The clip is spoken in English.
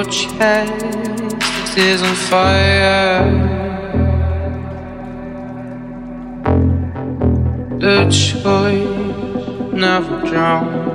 Your chest is on fire. The choice never drown.